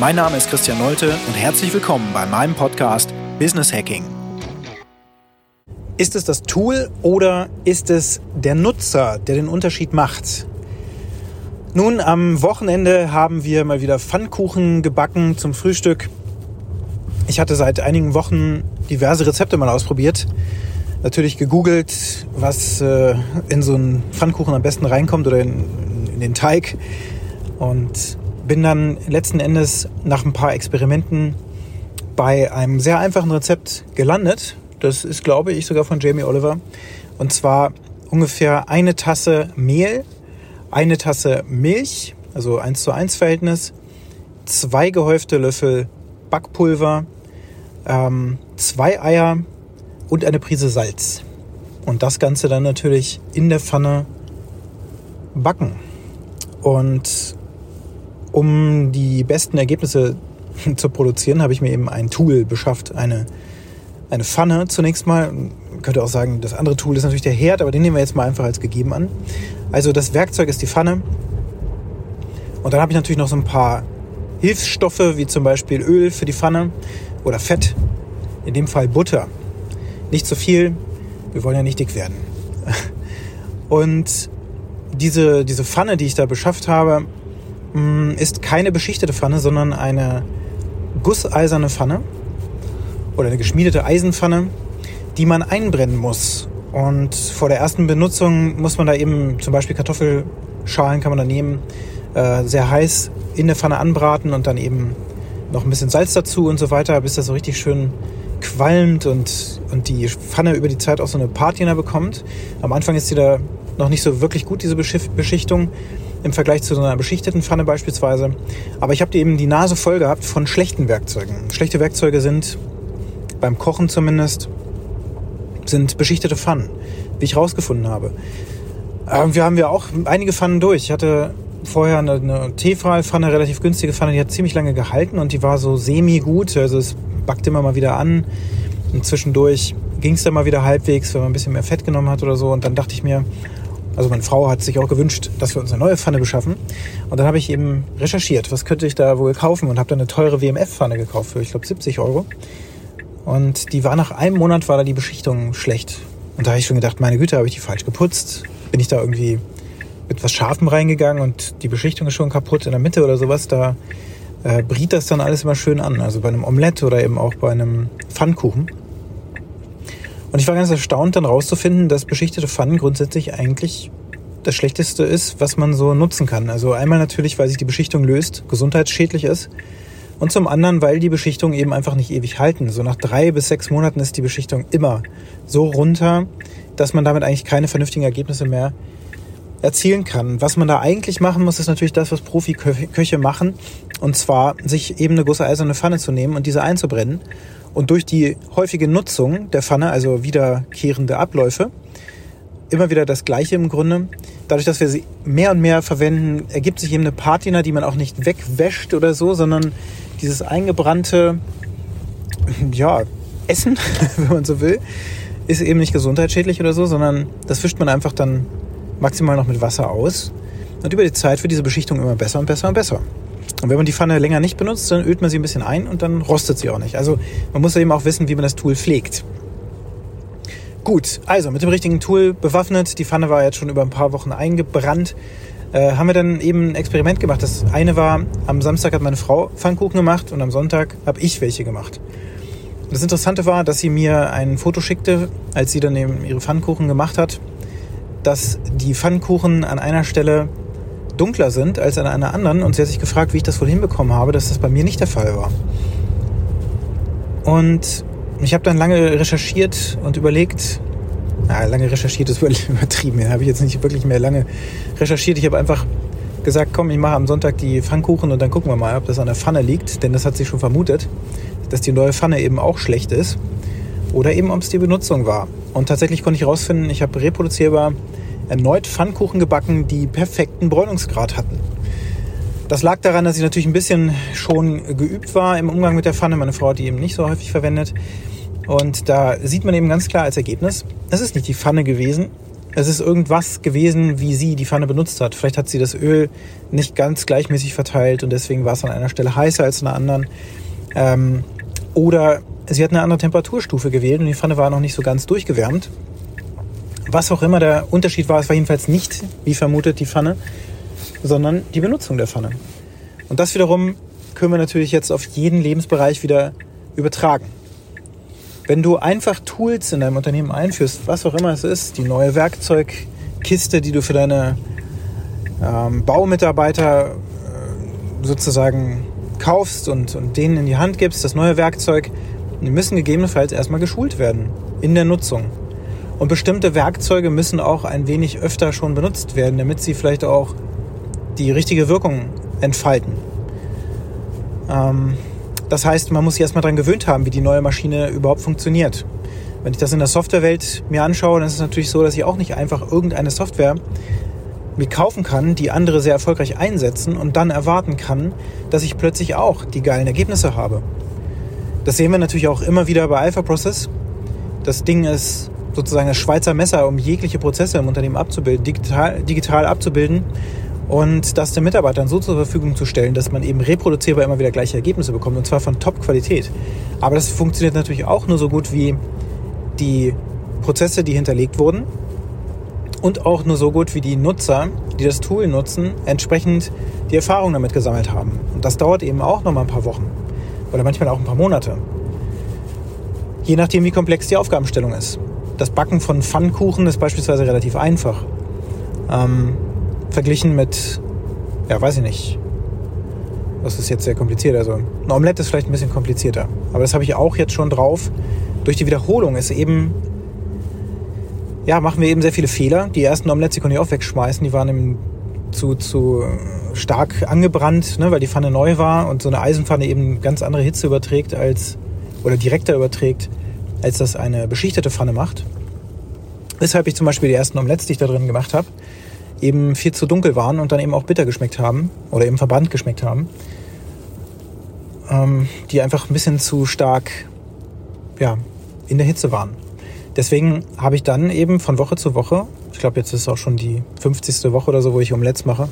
Mein Name ist Christian Nolte und herzlich willkommen bei meinem Podcast Business Hacking. Ist es das Tool oder ist es der Nutzer, der den Unterschied macht? Nun, am Wochenende haben wir mal wieder Pfannkuchen gebacken zum Frühstück. Ich hatte seit einigen Wochen diverse Rezepte mal ausprobiert. Natürlich gegoogelt, was äh, in so einen Pfannkuchen am besten reinkommt oder in, in den Teig. Und bin dann letzten Endes nach ein paar Experimenten bei einem sehr einfachen Rezept gelandet. Das ist, glaube ich, sogar von Jamie Oliver. Und zwar ungefähr eine Tasse Mehl, eine Tasse Milch, also 1 zu 1 Verhältnis, zwei gehäufte Löffel Backpulver, ähm, zwei Eier und eine Prise Salz. Und das Ganze dann natürlich in der Pfanne backen. Und um die besten Ergebnisse zu produzieren, habe ich mir eben ein Tool beschafft, eine, eine Pfanne zunächst mal. Man könnte auch sagen, das andere Tool ist natürlich der Herd, aber den nehmen wir jetzt mal einfach als gegeben an. Also das Werkzeug ist die Pfanne. Und dann habe ich natürlich noch so ein paar Hilfsstoffe, wie zum Beispiel Öl für die Pfanne oder Fett. In dem Fall Butter. Nicht zu viel, wir wollen ja nicht dick werden. Und diese, diese Pfanne, die ich da beschafft habe, ist keine beschichtete Pfanne, sondern eine gusseiserne Pfanne oder eine geschmiedete Eisenpfanne, die man einbrennen muss. Und vor der ersten Benutzung muss man da eben zum Beispiel Kartoffelschalen kann man da nehmen, äh, sehr heiß in der Pfanne anbraten und dann eben noch ein bisschen Salz dazu und so weiter, bis das so richtig schön qualmt und, und die Pfanne über die Zeit auch so eine Patina bekommt. Am Anfang ist sie da noch nicht so wirklich gut, diese Beschichtung im Vergleich zu so einer beschichteten Pfanne beispielsweise. Aber ich habe eben die Nase voll gehabt von schlechten Werkzeugen. Schlechte Werkzeuge sind, beim Kochen zumindest, sind beschichtete Pfannen, wie ich rausgefunden habe. Ähm, wir haben ja auch einige Pfannen durch. Ich hatte vorher eine, eine Tefal-Pfanne, relativ günstige Pfanne, die hat ziemlich lange gehalten und die war so semi-gut. Also es backte immer mal wieder an. Und zwischendurch ging es dann mal wieder halbwegs, wenn man ein bisschen mehr Fett genommen hat oder so. Und dann dachte ich mir, also meine Frau hat sich auch gewünscht, dass wir uns eine neue Pfanne beschaffen. Und dann habe ich eben recherchiert, was könnte ich da wohl kaufen und habe dann eine teure WMF-Pfanne gekauft für, ich glaube, 70 Euro. Und die war nach einem Monat, war da die Beschichtung schlecht. Und da habe ich schon gedacht, meine Güte, habe ich die falsch geputzt? Bin ich da irgendwie mit was Scharfem reingegangen und die Beschichtung ist schon kaputt in der Mitte oder sowas? Da äh, briet das dann alles immer schön an. Also bei einem Omelett oder eben auch bei einem Pfannkuchen. Und ich war ganz erstaunt, dann rauszufinden, dass beschichtete Pfannen grundsätzlich eigentlich das Schlechteste ist, was man so nutzen kann. Also einmal natürlich, weil sich die Beschichtung löst, gesundheitsschädlich ist. Und zum anderen, weil die Beschichtung eben einfach nicht ewig halten. So nach drei bis sechs Monaten ist die Beschichtung immer so runter, dass man damit eigentlich keine vernünftigen Ergebnisse mehr erzielen kann. Was man da eigentlich machen muss, ist natürlich das, was Profiköche machen. Und zwar sich eben eine große eiserne Pfanne zu nehmen und diese einzubrennen und durch die häufige Nutzung der Pfanne, also wiederkehrende Abläufe, immer wieder das Gleiche im Grunde. Dadurch, dass wir sie mehr und mehr verwenden, ergibt sich eben eine Patina, die man auch nicht wegwäscht oder so, sondern dieses eingebrannte, ja, Essen, wenn man so will, ist eben nicht gesundheitsschädlich oder so, sondern das wischt man einfach dann maximal noch mit Wasser aus. Und über die Zeit wird diese Beschichtung immer besser und besser und besser. Und wenn man die Pfanne länger nicht benutzt, dann ölt man sie ein bisschen ein und dann rostet sie auch nicht. Also man muss eben auch wissen, wie man das Tool pflegt. Gut, also mit dem richtigen Tool bewaffnet, die Pfanne war jetzt schon über ein paar Wochen eingebrannt, äh, haben wir dann eben ein Experiment gemacht. Das eine war, am Samstag hat meine Frau Pfannkuchen gemacht und am Sonntag habe ich welche gemacht. Das Interessante war, dass sie mir ein Foto schickte, als sie dann eben ihre Pfannkuchen gemacht hat, dass die Pfannkuchen an einer Stelle dunkler sind als an einer anderen. Und sie hat sich gefragt, wie ich das wohl hinbekommen habe, dass das bei mir nicht der Fall war. Und ich habe dann lange recherchiert und überlegt, na, lange recherchiert ist übertrieben, habe ich jetzt nicht wirklich mehr lange recherchiert. Ich habe einfach gesagt, komm, ich mache am Sonntag die Pfannkuchen und dann gucken wir mal, ob das an der Pfanne liegt, denn das hat sie schon vermutet. dass die neue Pfanne eben auch schlecht ist oder eben ob es die Benutzung war. Und tatsächlich konnte ich herausfinden, ich habe reproduzierbar erneut Pfannkuchen gebacken, die perfekten Bräunungsgrad hatten. Das lag daran, dass ich natürlich ein bisschen schon geübt war im Umgang mit der Pfanne. Meine Frau hat die eben nicht so häufig verwendet. Und da sieht man eben ganz klar als Ergebnis, es ist nicht die Pfanne gewesen, es ist irgendwas gewesen, wie sie die Pfanne benutzt hat. Vielleicht hat sie das Öl nicht ganz gleichmäßig verteilt und deswegen war es an einer Stelle heißer als an der anderen. Ähm, oder sie hat eine andere Temperaturstufe gewählt und die Pfanne war noch nicht so ganz durchgewärmt. Was auch immer der Unterschied war, es war jedenfalls nicht, wie vermutet, die Pfanne, sondern die Benutzung der Pfanne. Und das wiederum können wir natürlich jetzt auf jeden Lebensbereich wieder übertragen. Wenn du einfach Tools in deinem Unternehmen einführst, was auch immer es ist, die neue Werkzeugkiste, die du für deine ähm, Baumitarbeiter äh, sozusagen kaufst und, und denen in die Hand gibst, das neue Werkzeug, die müssen gegebenenfalls erstmal geschult werden in der Nutzung. Und bestimmte Werkzeuge müssen auch ein wenig öfter schon benutzt werden, damit sie vielleicht auch die richtige Wirkung entfalten. Ähm, das heißt, man muss sich erstmal daran gewöhnt haben, wie die neue Maschine überhaupt funktioniert. Wenn ich das in der Softwarewelt mir anschaue, dann ist es natürlich so, dass ich auch nicht einfach irgendeine Software mir kaufen kann, die andere sehr erfolgreich einsetzen und dann erwarten kann, dass ich plötzlich auch die geilen Ergebnisse habe. Das sehen wir natürlich auch immer wieder bei Alpha Process. Das Ding ist sozusagen das Schweizer Messer, um jegliche Prozesse im Unternehmen abzubilden, digital, digital abzubilden und das den Mitarbeitern so zur Verfügung zu stellen, dass man eben reproduzierbar immer wieder gleiche Ergebnisse bekommt und zwar von Top-Qualität. Aber das funktioniert natürlich auch nur so gut wie die Prozesse, die hinterlegt wurden und auch nur so gut wie die Nutzer, die das Tool nutzen, entsprechend die Erfahrung damit gesammelt haben. Und das dauert eben auch noch mal ein paar Wochen oder manchmal auch ein paar Monate. Je nachdem, wie komplex die Aufgabenstellung ist. Das Backen von Pfannkuchen ist beispielsweise relativ einfach. Ähm, verglichen mit, ja, weiß ich nicht. Das ist jetzt sehr kompliziert. Also ein Omelette ist vielleicht ein bisschen komplizierter. Aber das habe ich auch jetzt schon drauf. Durch die Wiederholung ist eben, ja, machen wir eben sehr viele Fehler. Die ersten Omelettes, die konnte ich auch wegschmeißen. Die waren eben zu, zu stark angebrannt, ne, weil die Pfanne neu war und so eine Eisenpfanne eben ganz andere Hitze überträgt als, oder direkter überträgt, als das eine beschichtete Pfanne macht. Weshalb ich zum Beispiel die ersten Omelettes, die ich da drin gemacht habe, eben viel zu dunkel waren und dann eben auch bitter geschmeckt haben oder eben verbrannt geschmeckt haben, ähm, die einfach ein bisschen zu stark ja, in der Hitze waren. Deswegen habe ich dann eben von Woche zu Woche, ich glaube jetzt ist auch schon die 50. Woche oder so, wo ich Omelettes mache,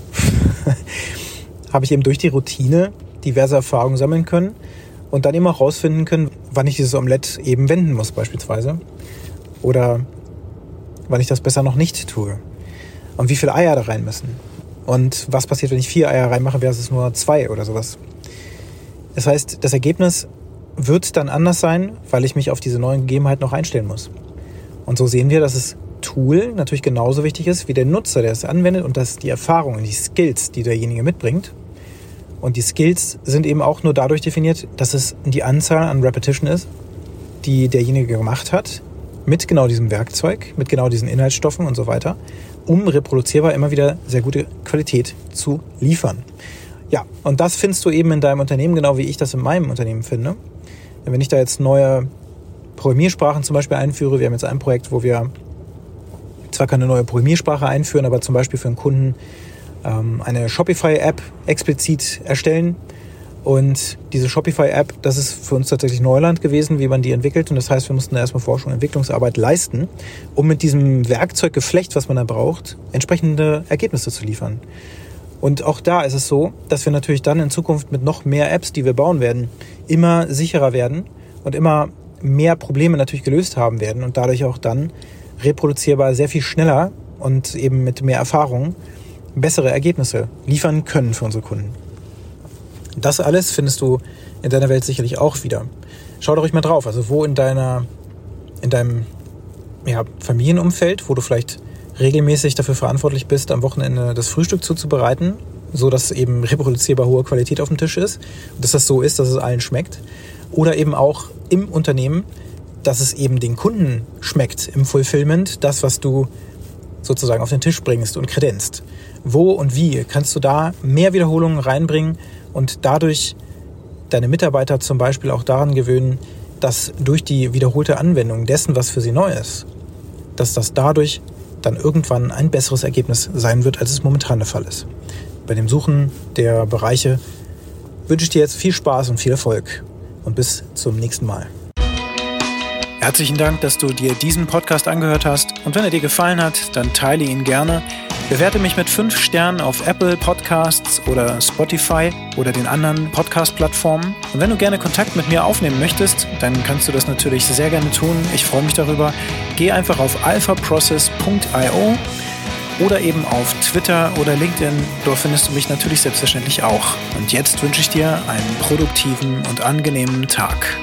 habe ich eben durch die Routine diverse Erfahrungen sammeln können und dann auch rausfinden können, wann ich dieses Omelett eben wenden muss beispielsweise oder wann ich das besser noch nicht tue und wie viele Eier da rein müssen. Und was passiert, wenn ich vier Eier reinmache versus nur zwei oder sowas. Das heißt, das Ergebnis wird dann anders sein, weil ich mich auf diese neuen Gegebenheiten noch einstellen muss. Und so sehen wir, dass das Tool natürlich genauso wichtig ist wie der Nutzer, der es anwendet und dass die Erfahrungen, die Skills, die derjenige mitbringt. Und die Skills sind eben auch nur dadurch definiert, dass es die Anzahl an Repetition ist, die derjenige gemacht hat, mit genau diesem Werkzeug, mit genau diesen Inhaltsstoffen und so weiter um reproduzierbar immer wieder sehr gute Qualität zu liefern. Ja, und das findest du eben in deinem Unternehmen, genau wie ich das in meinem Unternehmen finde. Wenn ich da jetzt neue Programmiersprachen zum Beispiel einführe, wir haben jetzt ein Projekt, wo wir zwar keine neue Programmiersprache einführen, aber zum Beispiel für einen Kunden ähm, eine Shopify-App explizit erstellen, und diese Shopify-App, das ist für uns tatsächlich Neuland gewesen, wie man die entwickelt. Und das heißt, wir mussten erstmal Forschung und Entwicklungsarbeit leisten, um mit diesem Werkzeuggeflecht, was man da braucht, entsprechende Ergebnisse zu liefern. Und auch da ist es so, dass wir natürlich dann in Zukunft mit noch mehr Apps, die wir bauen werden, immer sicherer werden und immer mehr Probleme natürlich gelöst haben werden und dadurch auch dann reproduzierbar sehr viel schneller und eben mit mehr Erfahrung bessere Ergebnisse liefern können für unsere Kunden. Das alles findest du in deiner Welt sicherlich auch wieder. Schau doch ruhig mal drauf. Also wo in deiner, in deinem ja, Familienumfeld, wo du vielleicht regelmäßig dafür verantwortlich bist, am Wochenende das Frühstück zuzubereiten, so dass eben reproduzierbar hohe Qualität auf dem Tisch ist dass das so ist, dass es allen schmeckt. Oder eben auch im Unternehmen, dass es eben den Kunden schmeckt im Fulfillment, das, was du sozusagen auf den Tisch bringst und kredenzt. Wo und wie kannst du da mehr Wiederholungen reinbringen und dadurch deine Mitarbeiter zum Beispiel auch daran gewöhnen, dass durch die wiederholte Anwendung dessen, was für sie neu ist, dass das dadurch dann irgendwann ein besseres Ergebnis sein wird, als es momentan der Fall ist. Bei dem Suchen der Bereiche wünsche ich dir jetzt viel Spaß und viel Erfolg und bis zum nächsten Mal. Herzlichen Dank, dass du dir diesen Podcast angehört hast und wenn er dir gefallen hat, dann teile ihn gerne. Bewerte mich mit 5 Sternen auf Apple Podcasts oder Spotify oder den anderen Podcast-Plattformen. Und wenn du gerne Kontakt mit mir aufnehmen möchtest, dann kannst du das natürlich sehr gerne tun. Ich freue mich darüber. Geh einfach auf alphaprocess.io oder eben auf Twitter oder LinkedIn. Dort findest du mich natürlich selbstverständlich auch. Und jetzt wünsche ich dir einen produktiven und angenehmen Tag.